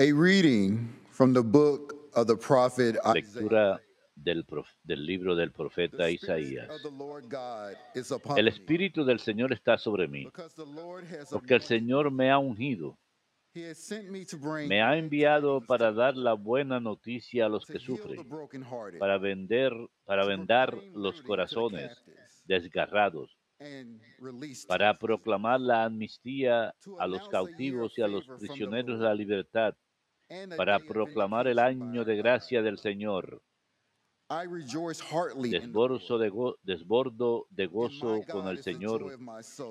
A reading from the book of the prophet. Lectura del, del libro del profeta Isaías. El Espíritu del Señor está sobre mí, porque el Señor me. ha ungido, me ha enviado para dar la buena noticia a los que sufren, para vender, para vendar los corazones desgarrados, para proclamar la amnistía a los cautivos y a los prisioneros Lord, la libertad, para proclamar el año de gracia del Señor. The Desbordo de, go- desbordo de and my gozo con el Señor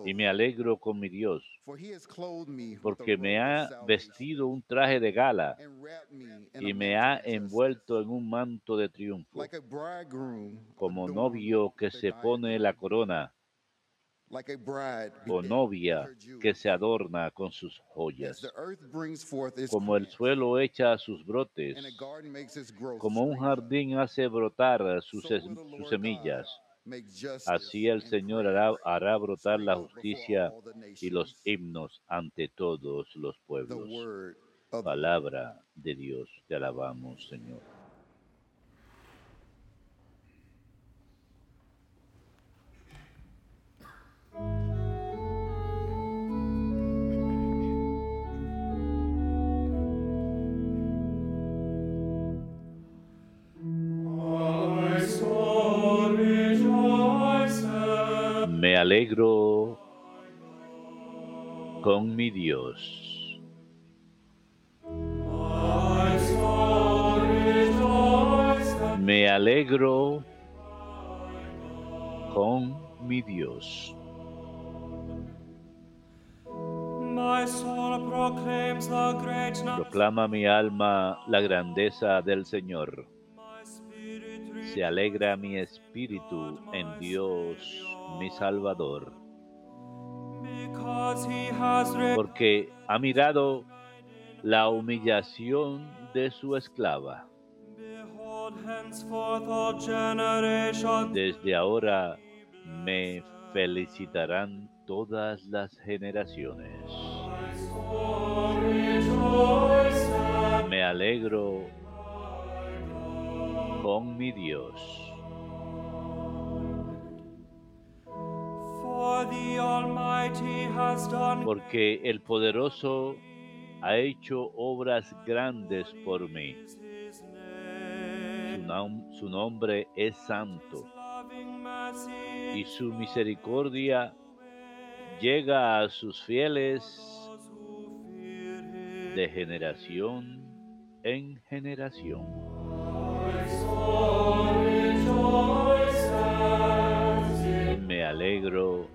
y me alegro con mi Dios, porque me ha vestido un traje de gala y me ha envuelto en un manto de triunfo, como novio que se pone la corona o novia que se adorna con sus As joyas, como el suelo echa sus brotes, como un jardín hace brotar sus, semillas. Así el Señor hará, hará brotar la justicia y los himnos ante todos los pueblos. Palabra de Dios, te alabamos, Señor. Mi Dios. Me alegro con mi Dios. Proclama mi alma la grandeza del Señor. Se alegra mi espíritu en Dios, mi Salvador, porque ha mirado la humillación de su esclava. Behold, henceforth all generations Desde ahora me felicitarán todas las generaciones. Me alegro con mi Dios, porque el poderoso ha hecho obras grandes por mí. Su, name. nom- su nombre es santo y su misericordia llega a sus fieles de generación en generación. Alegro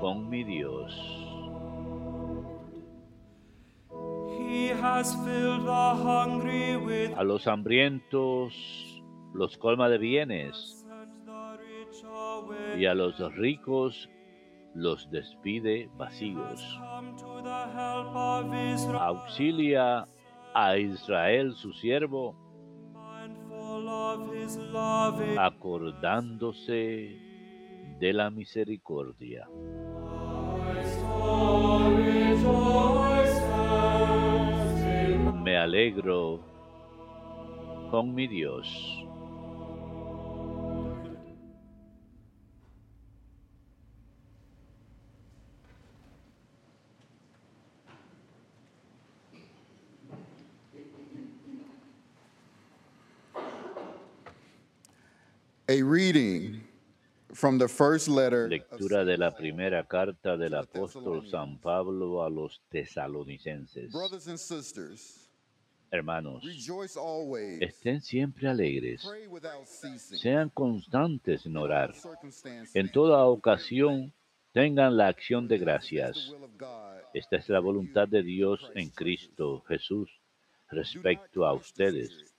con mi Dios. He has filled the hungry with A los hambrientos los colma de bienes y a los ricos los despide vacíos. Auxilia a Israel su siervo, acordándose de la misericordia. My soul rejoices in Me alegro con mi Dios. A reading Lectura de la primera carta del apóstol. San Pablo a los tesalonicenses. Brothers and sisters, Hermanos, estén siempre alegres, sean constantes en orar. En toda ocasión, tengan la acción de gracias. Esta es la voluntad de Dios en Cristo Jesús respecto a ustedes.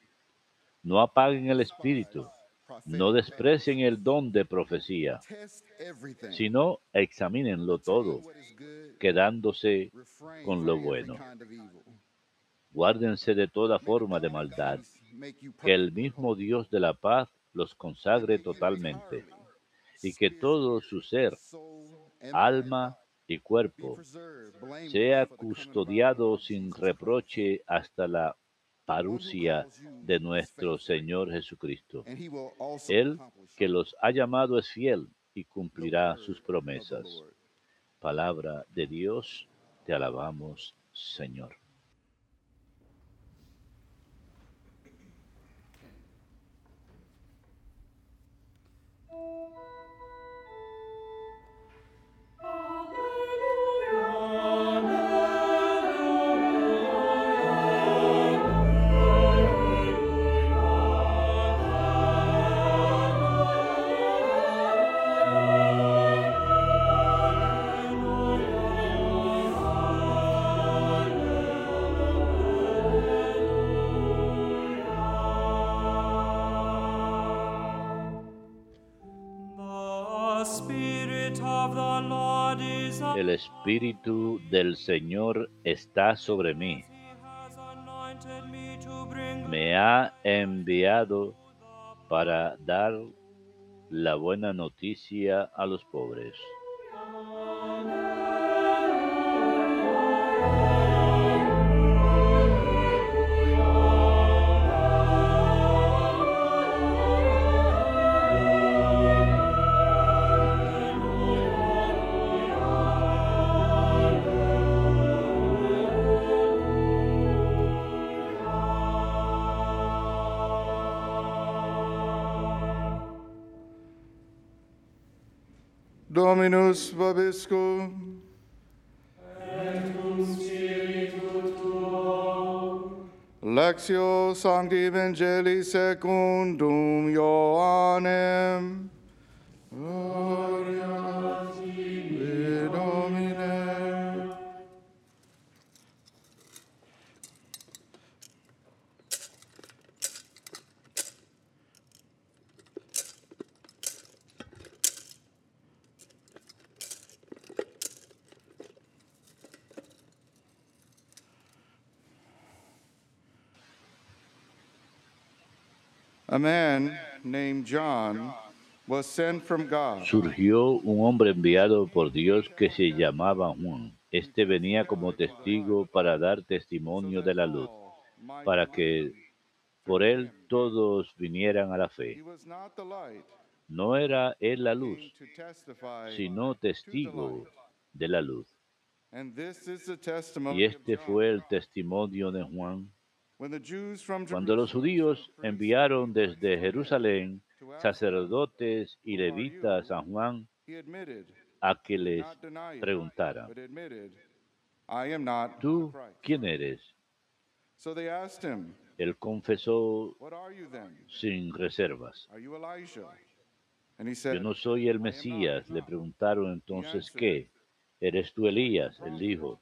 No apaguen el espíritu, no desprecien el don de profecía, sino examínenlo todo, quedándose con lo bueno. Guárdense de toda forma de maldad, que el mismo Dios de la paz los consagre totalmente, y que todo su ser, alma y cuerpo sea custodiado sin reproche hasta la You de nuestro Señor Jesucristo. Él que los ha llamado es fiel y cumplirá sus promesas. Palabra de Dios, te alabamos, Señor. El Espíritu del Señor está sobre mí. Me ha enviado para dar la buena noticia a los pobres. Dominus vobiscum. Lectio Sancti Evangelii secundum Ioannem. Surgió un hombre enviado por Dios que se llamaba Juan. Este venía como testigo para dar testimonio de la luz, para que por él todos vinieran a la fe. No era él la luz, sino testigo de la luz. Y este fue el testimonio de Juan. Cuando los judíos enviaron desde Jerusalén sacerdotes y levitas a Juan he admitted, a que les preguntara, ¿tú quién eres? So they asked him, Él confesó sin reservas. Yo no soy el Mesías. Le preguntaron entonces, ¿qué? ¿Eres tú Elías? Él dijo,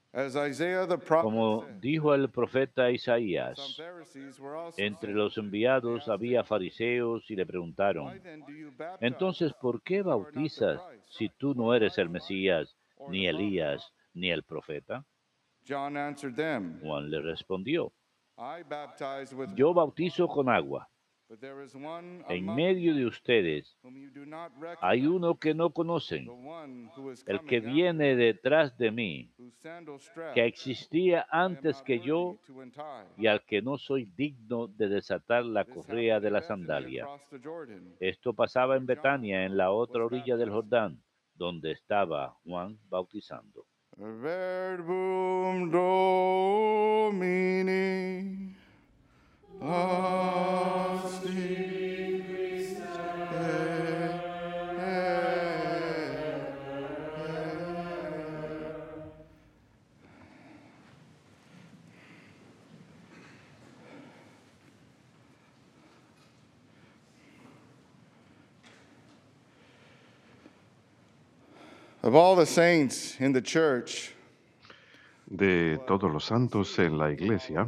Como dijo el profeta Isaías, entre los enviados había fariseos y le preguntaron, entonces, ¿por qué bautizas si tú no eres el Mesías, ni the prophet?" Elías, ni el profeta? Juan le respondió, yo bautizo con agua. En medio de ustedes hay uno que no conocen, el que viene detrás de mí, que existía antes que yo y al que no soy digno de desatar la correa de la sandalia. Esto pasaba en Betania, en la otra orilla del. Jordán, donde estaba Juan bautizando. De todos los santos en la iglesia,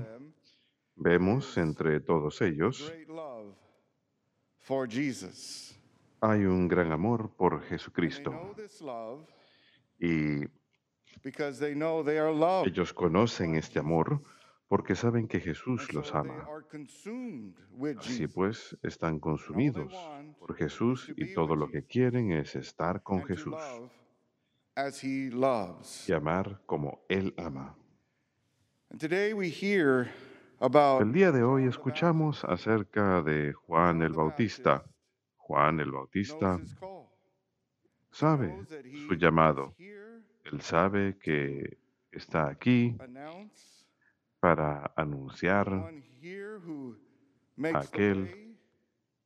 Vemos entre todos ellos hay un gran amor por Jesucristo. Y ellos conocen este amor porque saben que Jesús los ama. Así pues, están consumidos por Jesús y todo lo que quieren es estar con Jesús y amar como Él ama. Today we hear El día de hoy escuchamos acerca de Juan el Bautista. Juan el Bautista sabe su llamado. Él sabe que está aquí para anunciar, the Aquel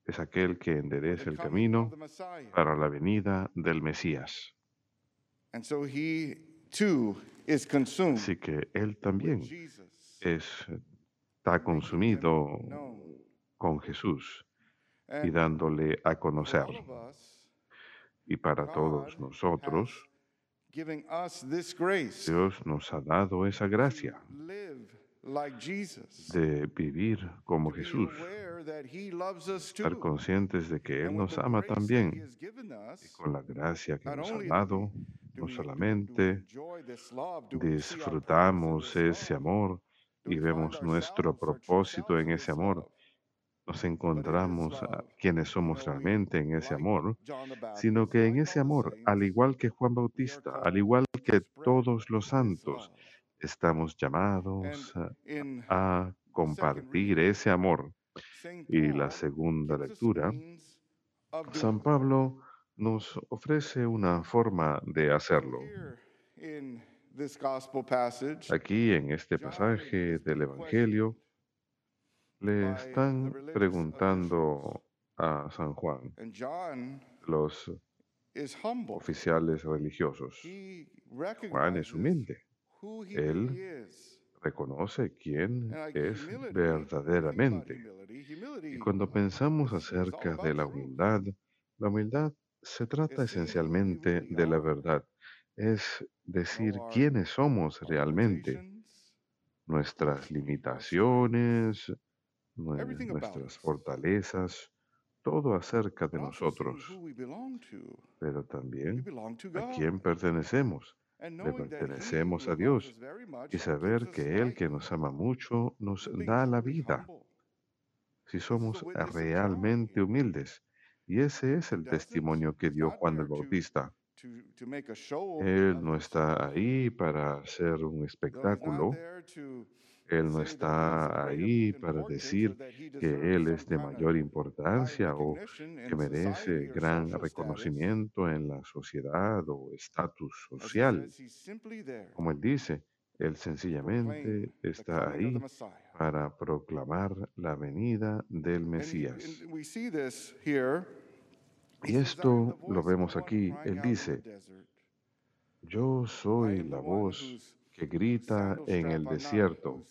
es aquel que endereza el camino para la venida del Mesías. And so he too is consumed Así que Él también es, está consumido con Jesús y dándole a conocer. Y para todos nosotros, Dios nos ha dado esa gracia de vivir como Jesús, estar conscientes de que Él nos ama también. Y con la gracia que nos ha dado, no solamente disfrutamos ese amor y vemos nuestro propósito en ese amor, nos encontramos quienes somos realmente en ese amor, sino que en ese amor, al igual que Juan Bautista, al igual que todos los santos, estamos llamados a, compartir ese amor. Y la segunda lectura, San. Pablo nos ofrece una forma de hacerlo. Here in this gospel passage, Aquí en este pasaje del Evangelio le están preguntando a San Juan, los oficiales religiosos. Juan es humilde, Él reconoce quién es verdaderamente. Y cuando pensamos acerca de la humildad, la humildad se trata esencialmente de la verdad. Es decir quiénes somos realmente, nuestras limitaciones, nuestras fortalezas, todo acerca de nosotros, pero también a quién pertenecemos. Le pertenecemos a Dios y saber que Él que nos ama mucho nos da la vida. si somos realmente humildes. Y ese es el testimonio que dio Juan el Bautista. Él no está ahí para hacer un espectáculo. Él no está ahí para decir que Él es de mayor importancia o que merece gran reconocimiento en la sociedad o estatus social. Como Él dice, Él sencillamente está ahí para proclamar la venida del Mesías. Y esto lo vemos aquí. Él dice, yo soy la voz que grita en el desierto.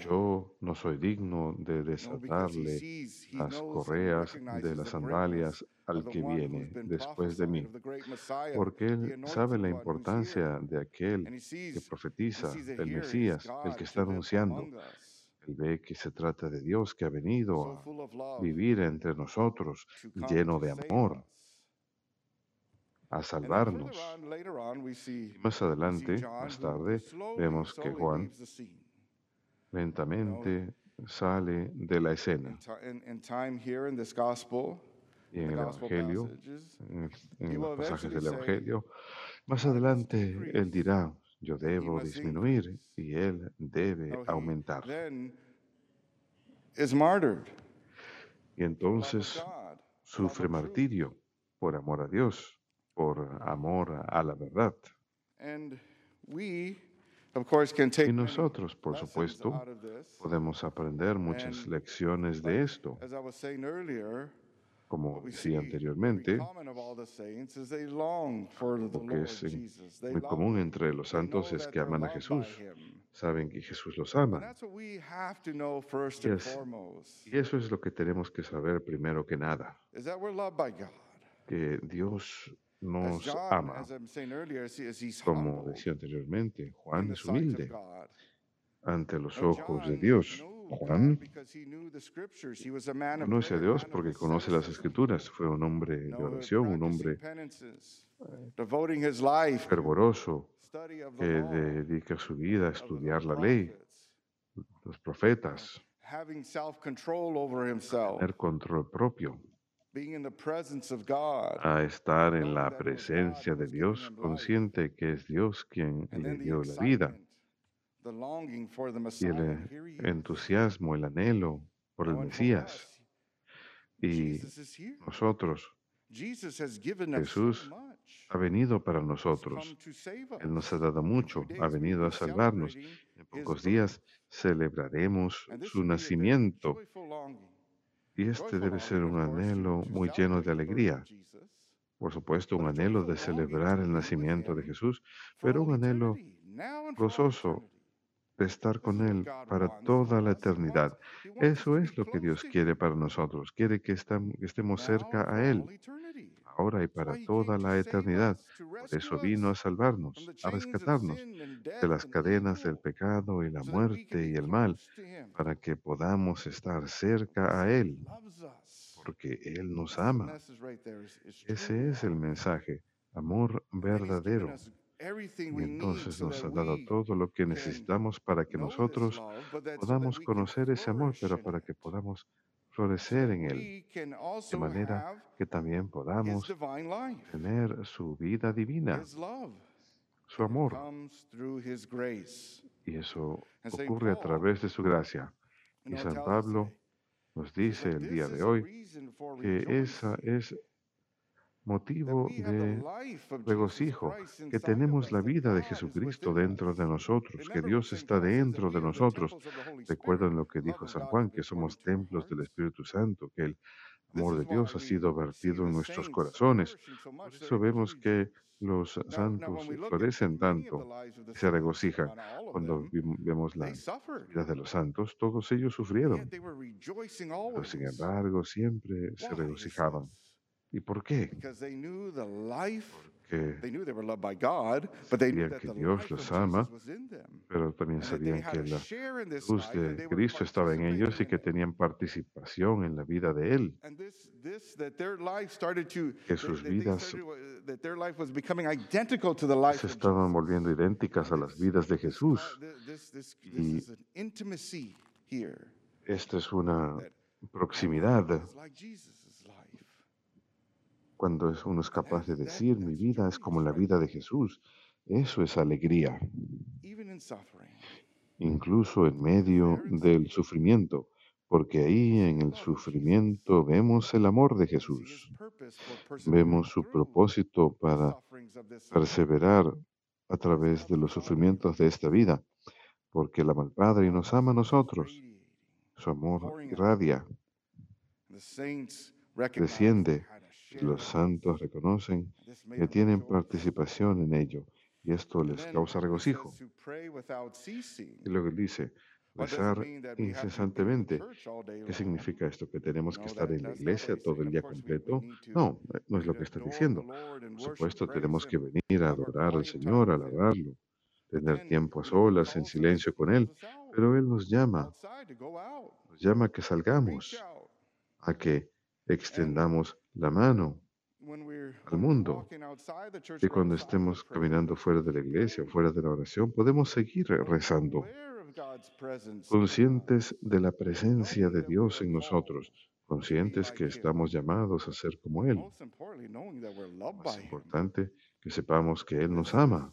Yo no soy digno de desatarle las correas de las sandalias al que viene después de mí, porque Él sabe la importancia de aquel que profetiza, el Mesías, el que está anunciando. Él ve que se trata de Dios que ha venido a vivir entre nosotros, lleno de amor, a salvarnos. Y más adelante, más tarde, vemos que Juan lentamente sale de la escena. Y en el Evangelio, en, los pasajes del Evangelio, más adelante Él dirá, yo debo disminuir y Él debe So he aumentar. Y entonces sufre martirio por amor a Dios, por amor a la verdad. Y nosotros, por supuesto, podemos aprender muchas lecciones de esto. Como decía anteriormente, lo que es muy común entre los santos es que aman a Jesús, saben que Jesús los ama. Y, es- y eso es lo que tenemos que saber primero que nada, que Dios nos ama. Como decía anteriormente, Juan es humilde. Ante los ojos de Dios. Juan conoce a Dios porque conoce las escrituras. Fue un hombre de oración, un hombre fervoroso que dedica su vida a estudiar la ley, los profetas, tener control propio, a estar en la presencia de Dios, consciente que es Dios quien le dio la vida, y el entusiasmo, el anhelo por el Mesías. Y nosotros, Jesús ha venido para nosotros. Él nos ha dado mucho, ha venido a salvarnos. En pocos días celebraremos su nacimiento. Y este debe ser un anhelo muy lleno de alegría. Por supuesto, un anhelo de celebrar el nacimiento de Jesús, pero un anhelo gozoso estar con Él para toda la eternidad. Eso es lo que Dios quiere para nosotros. Quiere que estemos cerca a Él ahora y para toda la eternidad. Por eso vino a salvarnos, a rescatarnos de las cadenas del pecado y la muerte y el mal, para que podamos estar cerca a Él, porque Él nos ama. Ese es el mensaje, amor verdadero. Y entonces nos ha dado todo lo que necesitamos para que nosotros podamos conocer ese amor, pero para que podamos florecer en Él, de manera que también podamos tener su vida divina, su amor. Y eso ocurre a través de su gracia. Y San Pablo nos dice el día de hoy que esa es motivo de regocijo, que tenemos la vida de Jesucristo dentro de nosotros, que Dios está dentro de nosotros. Recuerden lo que dijo San Juan, que somos templos del Espíritu Santo, que el amor de Dios ha sido vertido en nuestros corazones. Por eso vemos que los santos florecen tanto se regocijan. Cuando vemos la vida de los santos, todos ellos sufrieron. Pero sin embargo, siempre se regocijaban. ¿Y por qué? Porque sabían que Dios los ama, pero también sabían que la luz de Cristo estaba en ellos y que tenían participación en la vida de Él. Que sus vidas se estaban volviendo idénticas a las vidas de Jesús. Y esta es una proximidad cuando uno es capaz de decir, mi vida es como la vida de Jesús, eso es alegría. Incluso en medio del sufrimiento, porque ahí en el sufrimiento vemos el amor de Jesús. Vemos su propósito para perseverar a través de los sufrimientos de esta vida, porque el ama Padre y nos ama a nosotros. Su amor irradia, desciende los santos reconocen que tienen participación en ello y esto les causa regocijo. Y luego dice, rezar incesantemente. ¿Qué significa esto? ¿Que tenemos que estar en la iglesia todo el día completo? No, no es lo que está diciendo. Por supuesto, tenemos que venir a adorar al Señor, alabarlo, tener tiempo a solas, en silencio con Él, pero Él nos llama, nos llama a que salgamos, a que extendamos la mano al mundo. Y cuando estemos caminando fuera de la iglesia, fuera de la oración, podemos seguir rezando, conscientes de la presencia de Dios en nosotros, conscientes que estamos llamados a ser como Él. Más importante, que sepamos que Él nos ama.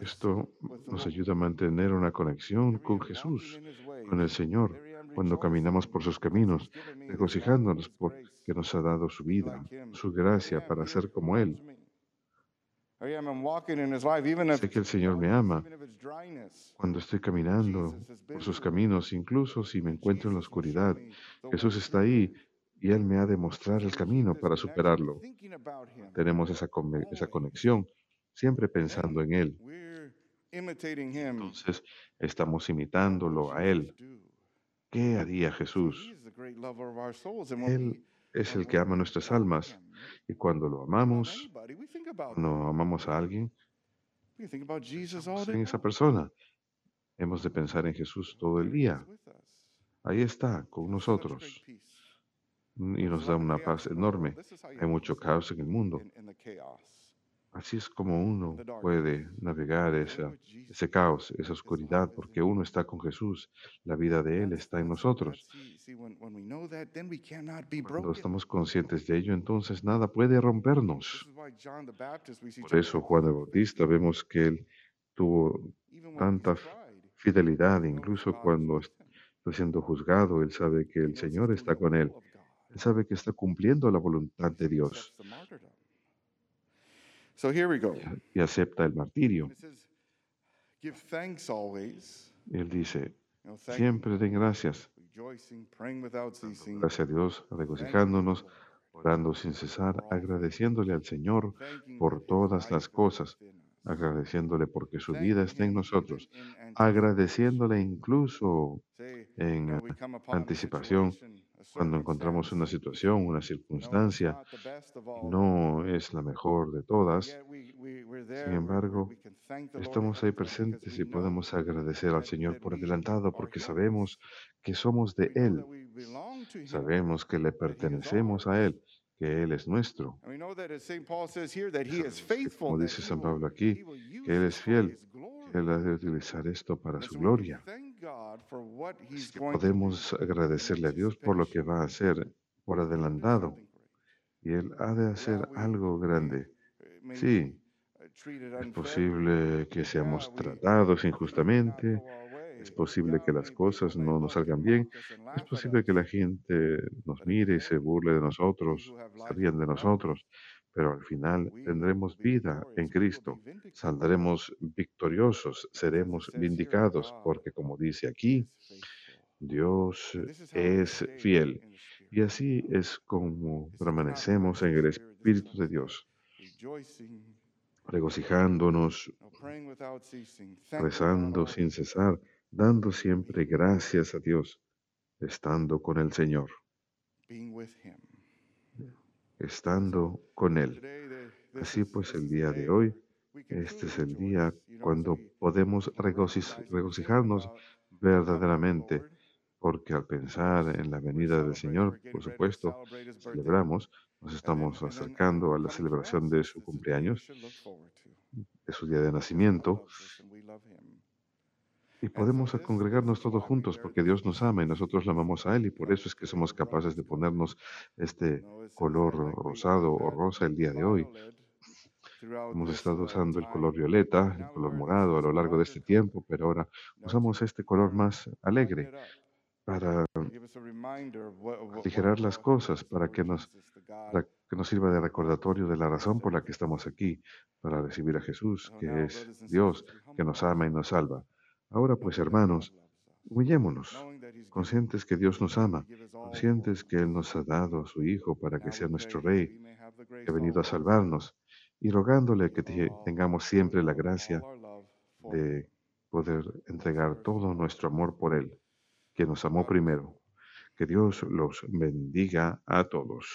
Esto nos ayuda a mantener una conexión con Jesús, con el Señor cuando caminamos por sus caminos, regocijándonos porque nos ha dado su vida, su gracia para ser como Él. Sé que el Señor me ama cuando estoy caminando por sus caminos, incluso si me encuentro en la oscuridad. Jesús está ahí y Él me ha de mostrar el camino para superarlo. Tenemos esa, esa conexión, siempre pensando en Él. Entonces estamos imitándolo a Él. ¿Qué haría Jesús? Él es el que ama nuestras almas y cuando lo amamos, cuando amamos a alguien, en esa persona. Hemos de pensar en Jesús todo el día. Ahí está, con nosotros. Y nos da una paz enorme. Hay mucho caos en el mundo. Así es como uno puede navegar ese caos, esa oscuridad, porque uno está con Jesús. La vida de Él está en nosotros. Cuando estamos conscientes de ello, entonces nada puede rompernos. Por eso Juan el Bautista vemos que él tuvo tanta fidelidad, incluso cuando está siendo juzgado, él sabe que el Señor está con él. Él sabe que está cumpliendo la voluntad de Dios. Y acepta el martirio. Él dice, siempre den gracias. Gracias a Dios, regocijándonos, orando sin cesar, agradeciéndole al Señor por todas las cosas, agradeciéndole porque su vida está en nosotros, agradeciéndole incluso en anticipación cuando encontramos una situación, una circunstancia, no es la mejor de todas. Sin embargo, estamos ahí presentes y podemos agradecer al Señor por adelantado porque sabemos que somos de Él. Sabemos que le pertenecemos a Él, que Él es nuestro. Como dice San Pablo aquí, que Él es fiel, que Él ha de utilizar esto para su gloria podemos agradecerle a Dios por lo que va a hacer por adelantado. Y Él ha de hacer algo grande. Sí, es posible que seamos tratados injustamente, es posible que las cosas no nos salgan bien, es posible que la gente nos mire y se burle de nosotros, se rían de nosotros, pero al final tendremos vida en Cristo, saldremos victoriosos, seremos vindicados, porque como dice aquí, Dios es fiel. Y así es como permanecemos en el Espíritu de Dios, regocijándonos, rezando sin cesar, dando siempre gracias a Dios, estando con el Señor estando con Él. Así pues, el día de hoy, este es el día cuando podemos regocijarnos verdaderamente, porque al pensar en la venida del Señor, por supuesto, celebramos, nos estamos acercando a la celebración de su cumpleaños, de su día de nacimiento, y podemos congregarnos todos juntos porque Dios nos ama y nosotros lo amamos a Él y por eso es que somos capaces de ponernos este color rosado o rosa el día de hoy. Hemos estado usando el color violeta, el color morado a lo largo de este tiempo, pero ahora usamos este color más alegre para aligerar las cosas, para que nos, para que nos sirva de recordatorio de la razón por la que estamos aquí, para recibir a Jesús, que es Dios, que nos ama y nos salva. Ahora pues, hermanos, humillémonos, conscientes que Dios nos ama, conscientes que Él nos ha dado a su Hijo para que sea nuestro Rey, que ha venido a salvarnos, y rogándole que tengamos siempre la gracia de poder entregar todo nuestro amor por Él, que nos amó primero. Que Dios los bendiga a todos.